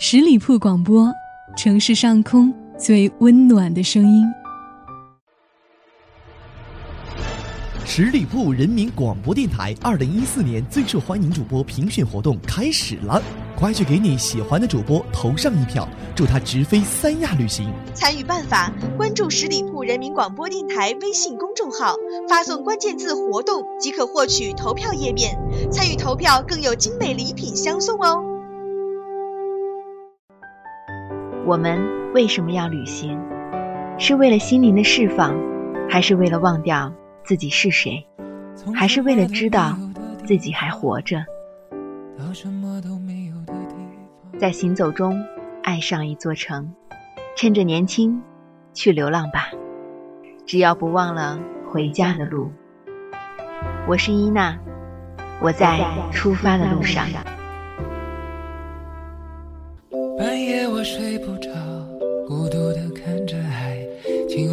十里铺广播，城市上空最温暖的声音。十里铺人民广播电台二零一四年最受欢迎主播评选活动开始了，快去给你喜欢的主播投上一票，祝他直飞三亚旅行。参与办法：关注十里铺人民广播电台微信公众号，发送关键字“活动”即可获取投票页面。参与投票更有精美礼品相送哦。我们为什么要旅行？是为了心灵的释放，还是为了忘掉自己是谁？还是为了知道自己还活着？在行走中爱上一座城，趁着年轻去流浪吧，只要不忘了回家的路。我是伊娜，我在出发的路上。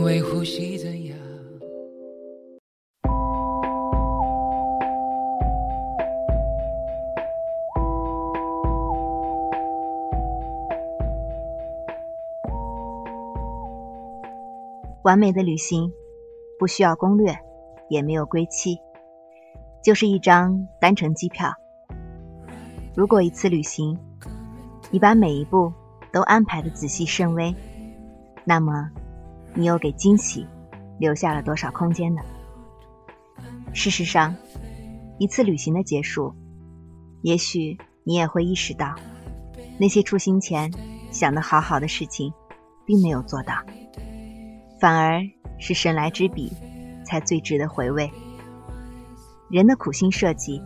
轻微呼吸怎样？完美的旅行，不需要攻略，也没有归期，就是一张单程机票。如果一次旅行，你把每一步都安排的仔细甚微，那么，你又给惊喜留下了多少空间呢？事实上，一次旅行的结束，也许你也会意识到，那些出行前想的好好的事情，并没有做到，反而是神来之笔，才最值得回味。人的苦心设计，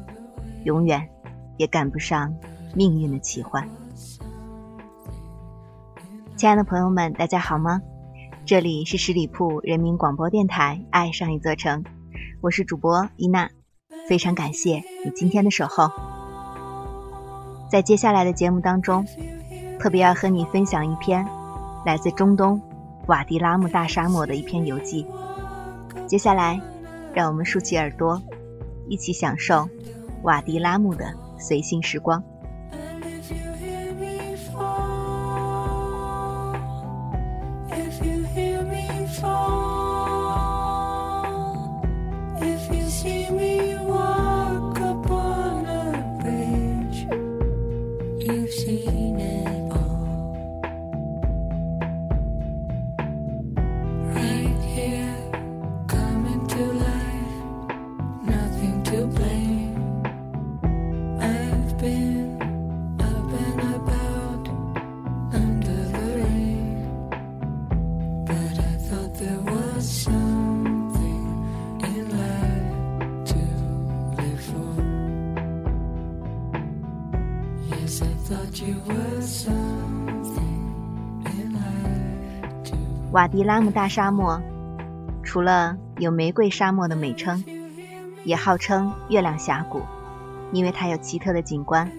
永远也赶不上命运的奇幻。亲爱的朋友们，大家好吗？这里是十里铺人民广播电台《爱上一座城》，我是主播伊娜，非常感谢你今天的守候。在接下来的节目当中，特别要和你分享一篇来自中东瓦迪拉木大沙漠的一篇游记。接下来，让我们竖起耳朵，一起享受瓦迪拉木的随性时光。瓦迪拉木大沙漠，除了有“玫瑰沙漠”的美称，也号称“月亮峡谷”，因为它有奇特的景观，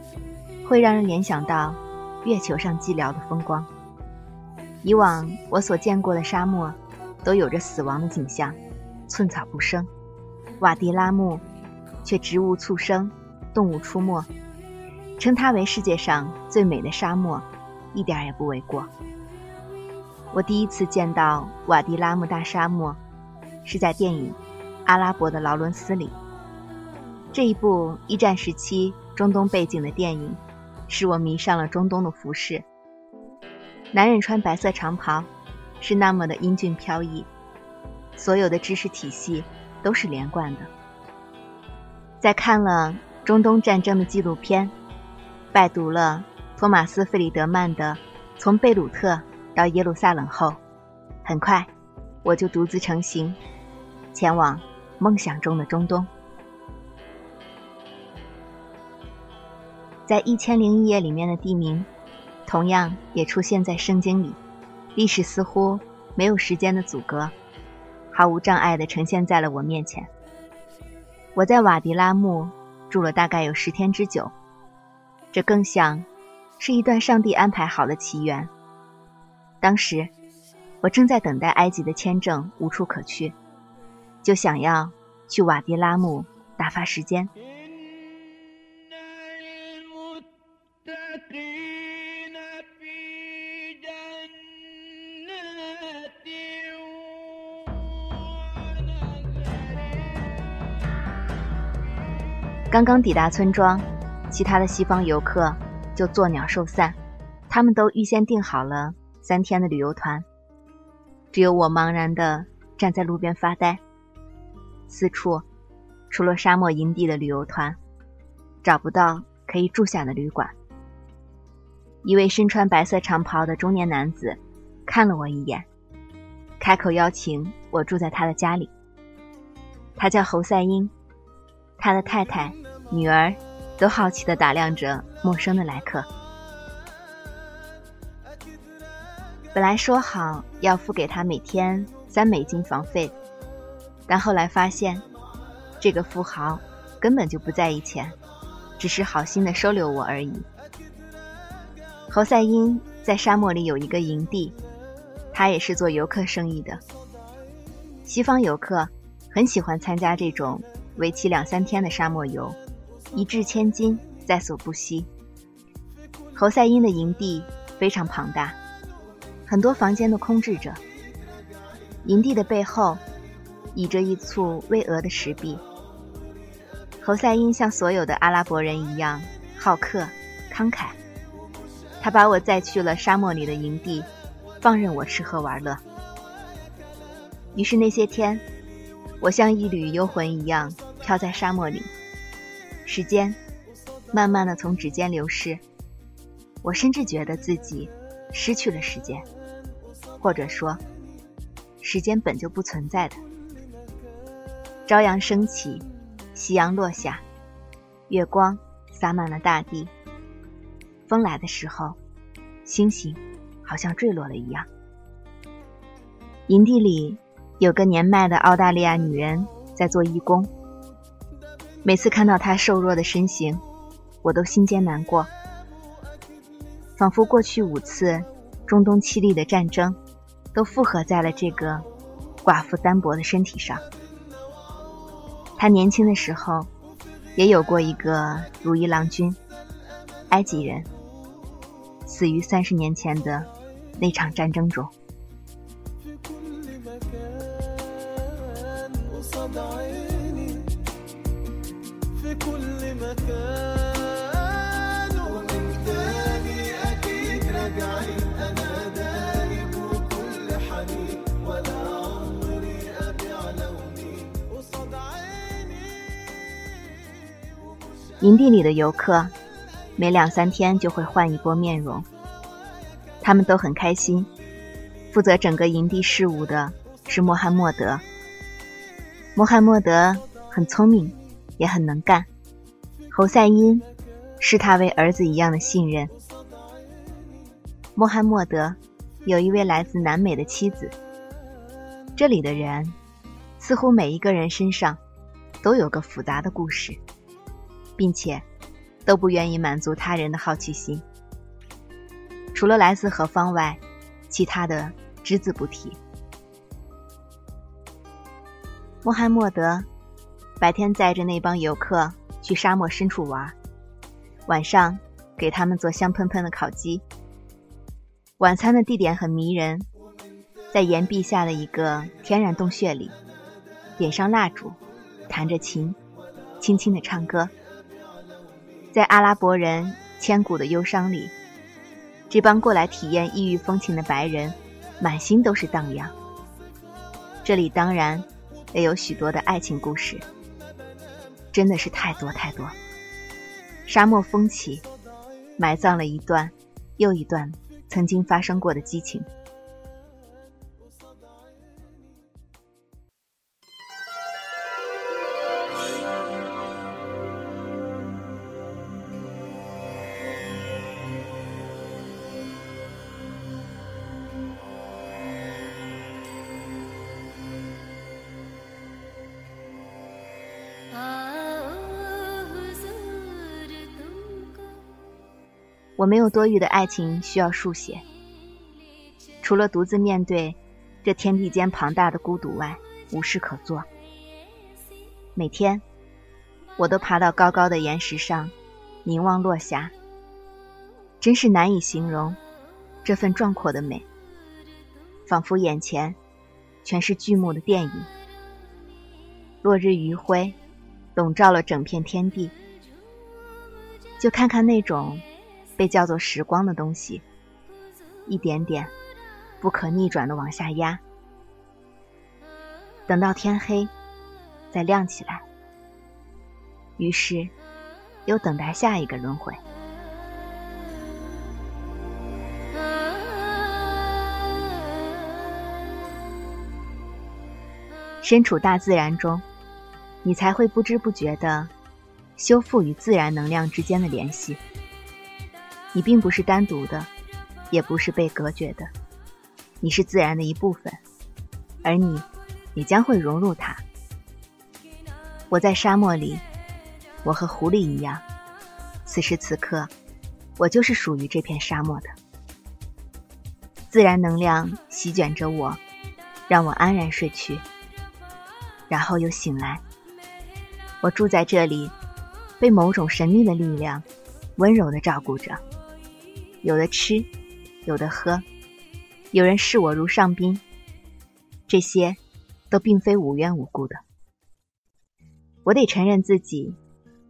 会让人联想到月球上寂寥的风光。以往我所见过的沙漠，都有着死亡的景象，寸草不生。瓦迪拉木却植物簇生，动物出没，称它为世界上最美的沙漠，一点也不为过。我第一次见到瓦迪拉木大沙漠，是在电影《阿拉伯的劳伦斯》里。这一部一战时期中东背景的电影，使我迷上了中东的服饰。男人穿白色长袍，是那么的英俊飘逸，所有的知识体系都是连贯的。在看了中东战争的纪录片，拜读了托马斯·费里德曼的《从贝鲁特》。到耶路撒冷后，很快我就独自成行，前往梦想中的中东。在《一千零一夜》里面的地名，同样也出现在圣经里。历史似乎没有时间的阻隔，毫无障碍地呈现在了我面前。我在瓦迪拉木住了大概有十天之久，这更像是一段上帝安排好的奇缘。当时我正在等待埃及的签证无处可去就想要去瓦迪拉姆打发时间。刚刚抵达村庄其他的西方游客就作鸟兽散他们都预先定好了三天的旅游团，只有我茫然地站在路边发呆。四处除了沙漠营地的旅游团，找不到可以住下的旅馆。一位身穿白色长袍的中年男子看了我一眼，开口邀请我住在他的家里。他叫侯赛因。他的太太、女儿都好奇地打量着陌生的来客。本来说好要付给他每天三美金房费，但后来发现，这个富豪根本就不在意钱，只是好心的收留我而已。侯赛因在沙漠里有一个营地，他也是做游客生意的。西方游客很喜欢参加这种。为期两三天的沙漠游，一掷千金在所不惜。侯赛因的营地非常庞大，很多房间都空置着。营地的背后倚着一簇巍峨的石壁。侯赛因像所有的阿拉伯人一样好客慷慨，他把我载去了沙漠里的营地，放任我吃喝玩乐。于是那些天，我像一缕幽魂一样。飘在沙漠里，时间慢慢的从指尖流逝，我甚至觉得自己失去了时间，或者说，时间本就不存在的。朝阳升起，夕阳落下，月光洒满了大地。风来的时候，星星好像坠落了一样。营地里有个年迈的澳大利亚女人在做义工。每次看到她瘦弱的身形，我都心间难过，仿佛过去五次中东凄厉的战争，都附合在了这个寡妇单薄的身体上。他年轻的时候，也有过一个如意郎君，埃及人，死于三十年前的那场战争中。营地里的游客，每两三天就会换一波面容。他们都很开心。负责整个营地事务的是穆罕默德。穆罕默德很聪明，也很能干。侯赛因视他为儿子一样的信任。穆罕默德有一位来自南美的妻子。这里的人，似乎每一个人身上都有个复杂的故事。并且，都不愿意满足他人的好奇心。除了来自何方外，其他的只字不提。穆罕默德白天载着那帮游客去沙漠深处玩，晚上给他们做香喷喷的烤鸡。晚餐的地点很迷人，在岩壁下的一个天然洞穴里，点上蜡烛，弹着琴，轻轻的唱歌。在阿拉伯人千古的忧伤里，这帮过来体验异域风情的白人，满心都是荡漾。这里当然也有许多的爱情故事，真的是太多太多。沙漠风起，埋葬了一段又一段曾经发生过的激情。我没有多余的爱情需要书写，除了独自面对这天地间庞大的孤独外，无事可做。每天，我都爬到高高的岩石上，凝望落霞，真是难以形容这份壮阔的美，仿佛眼前全是剧目的电影。落日余晖，笼罩了整片天地。就看看那种被叫做时光的东西，一点点不可逆转的往下压，等到天黑再亮起来，于是又等待下一个轮回。身处大自然中，你才会不知不觉的修复与自然能量之间的联系。你并不是单独的，也不是被隔绝的，你是自然的一部分，而你也将会融入它。我在沙漠里，我和狐狸一样，此时此刻，我就是属于这片沙漠的。自然能量席卷着我，让我安然睡去。然后又醒来。我住在这里，被某种神秘的力量温柔的照顾着，有的吃，有的喝，有人视我如上宾。这些都并非无缘无故的。我得承认自己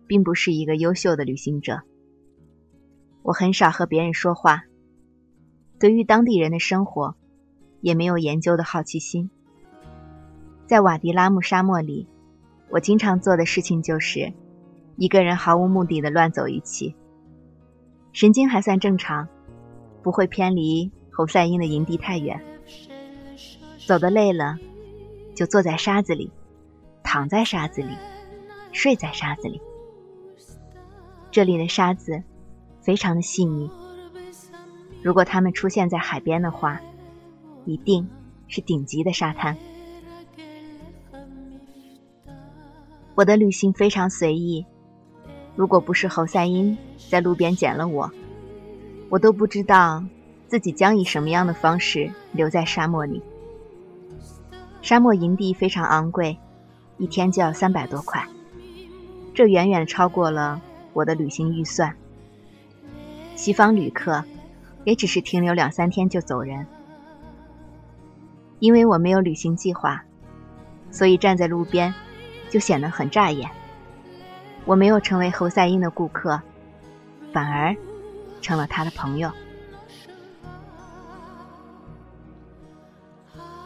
并不是一个优秀的旅行者。我很少和别人说话，对于当地人的生活也没有研究的好奇心。在瓦迪拉木沙漠里，我经常做的事情就是一个人毫无目的的乱走一气。神经还算正常，不会偏离侯赛因的营地太远。走得累了，就坐在沙子里，躺在沙子里，睡在沙子里。这里的沙子非常的细腻，如果它们出现在海边的话，一定是顶级的沙滩。我的旅行非常随意，如果不是侯赛因在路边捡了我，我都不知道自己将以什么样的方式留在沙漠里。沙漠营地非常昂贵，一天就要三百多块，这远远超过了我的旅行预算。西方旅客也只是停留两三天就走人，因为我没有旅行计划，所以站在路边。就显得很扎眼。我没有成为侯赛因的顾客，反而成了他的朋友。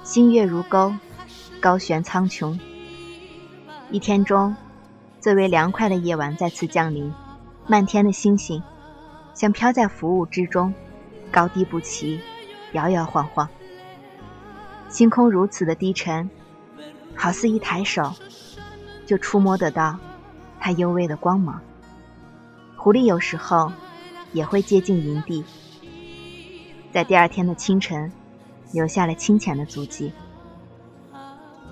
星月如钩，高悬苍穹。一天中最为凉快的夜晚再次降临，漫天的星星像飘在浮雾之中，高低不齐，摇摇晃晃。星空如此的低沉，好似一抬手。就触摸得到它幽微的光芒。狐狸有时候也会接近营地，在第二天的清晨留下了清浅的足迹。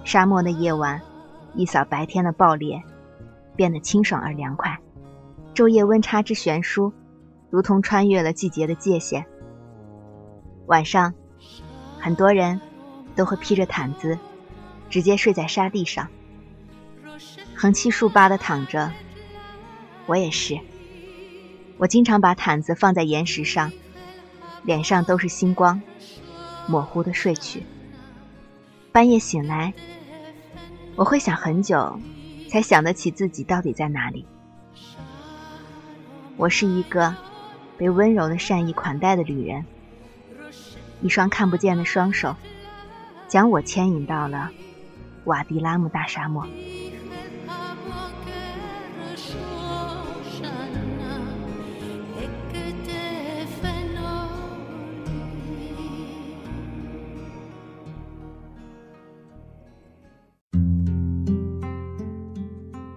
沙漠的夜晚一扫白天的暴烈，变得清爽而凉快。昼夜温差之悬殊，如同穿越了季节的界限。晚上，很多人都会披着毯子，直接睡在沙地上。横七竖八的躺着，我也是。我经常把毯子放在岩石上，脸上都是星光，模糊的睡去。半夜醒来，我会想很久，才想得起自己到底在哪里。我是一个被温柔的善意款待的旅人，一双看不见的双手，将我牵引到了瓦迪拉姆大沙漠。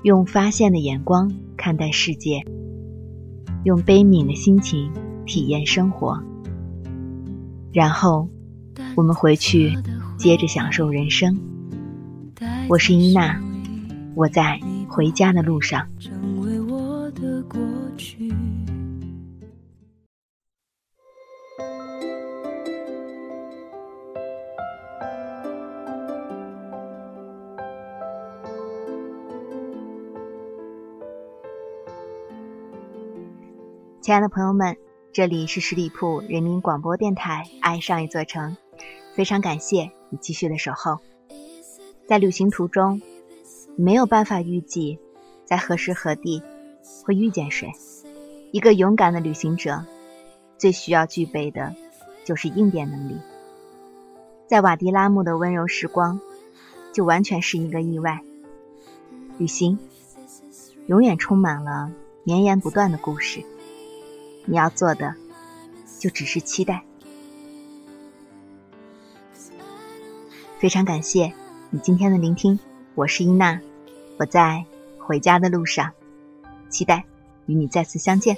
用发现的眼光看待世界，用悲悯的心情体验生活，然后我们回去接着享受人生。我是伊娜，我在回家的路上。亲爱的朋友们，这里是十里铺人民广播电台《爱上一座城》，非常感谢你继续的守候。在旅行途中，没有办法预计在何时何地会遇见谁。一个勇敢的旅行者，最需要具备的就是应变能力。在瓦迪拉木的温柔时光，就完全是一个意外。旅行永远充满了绵延不断的故事，你要做的就只是期待。非常感谢你今天的聆听，我是伊娜，我在回家的路上，期待与你再次相见。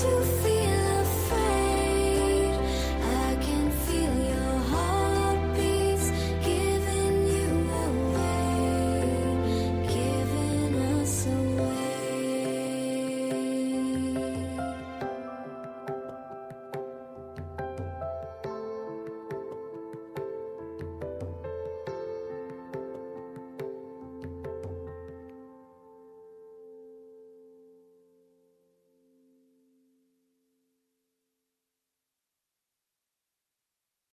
to feel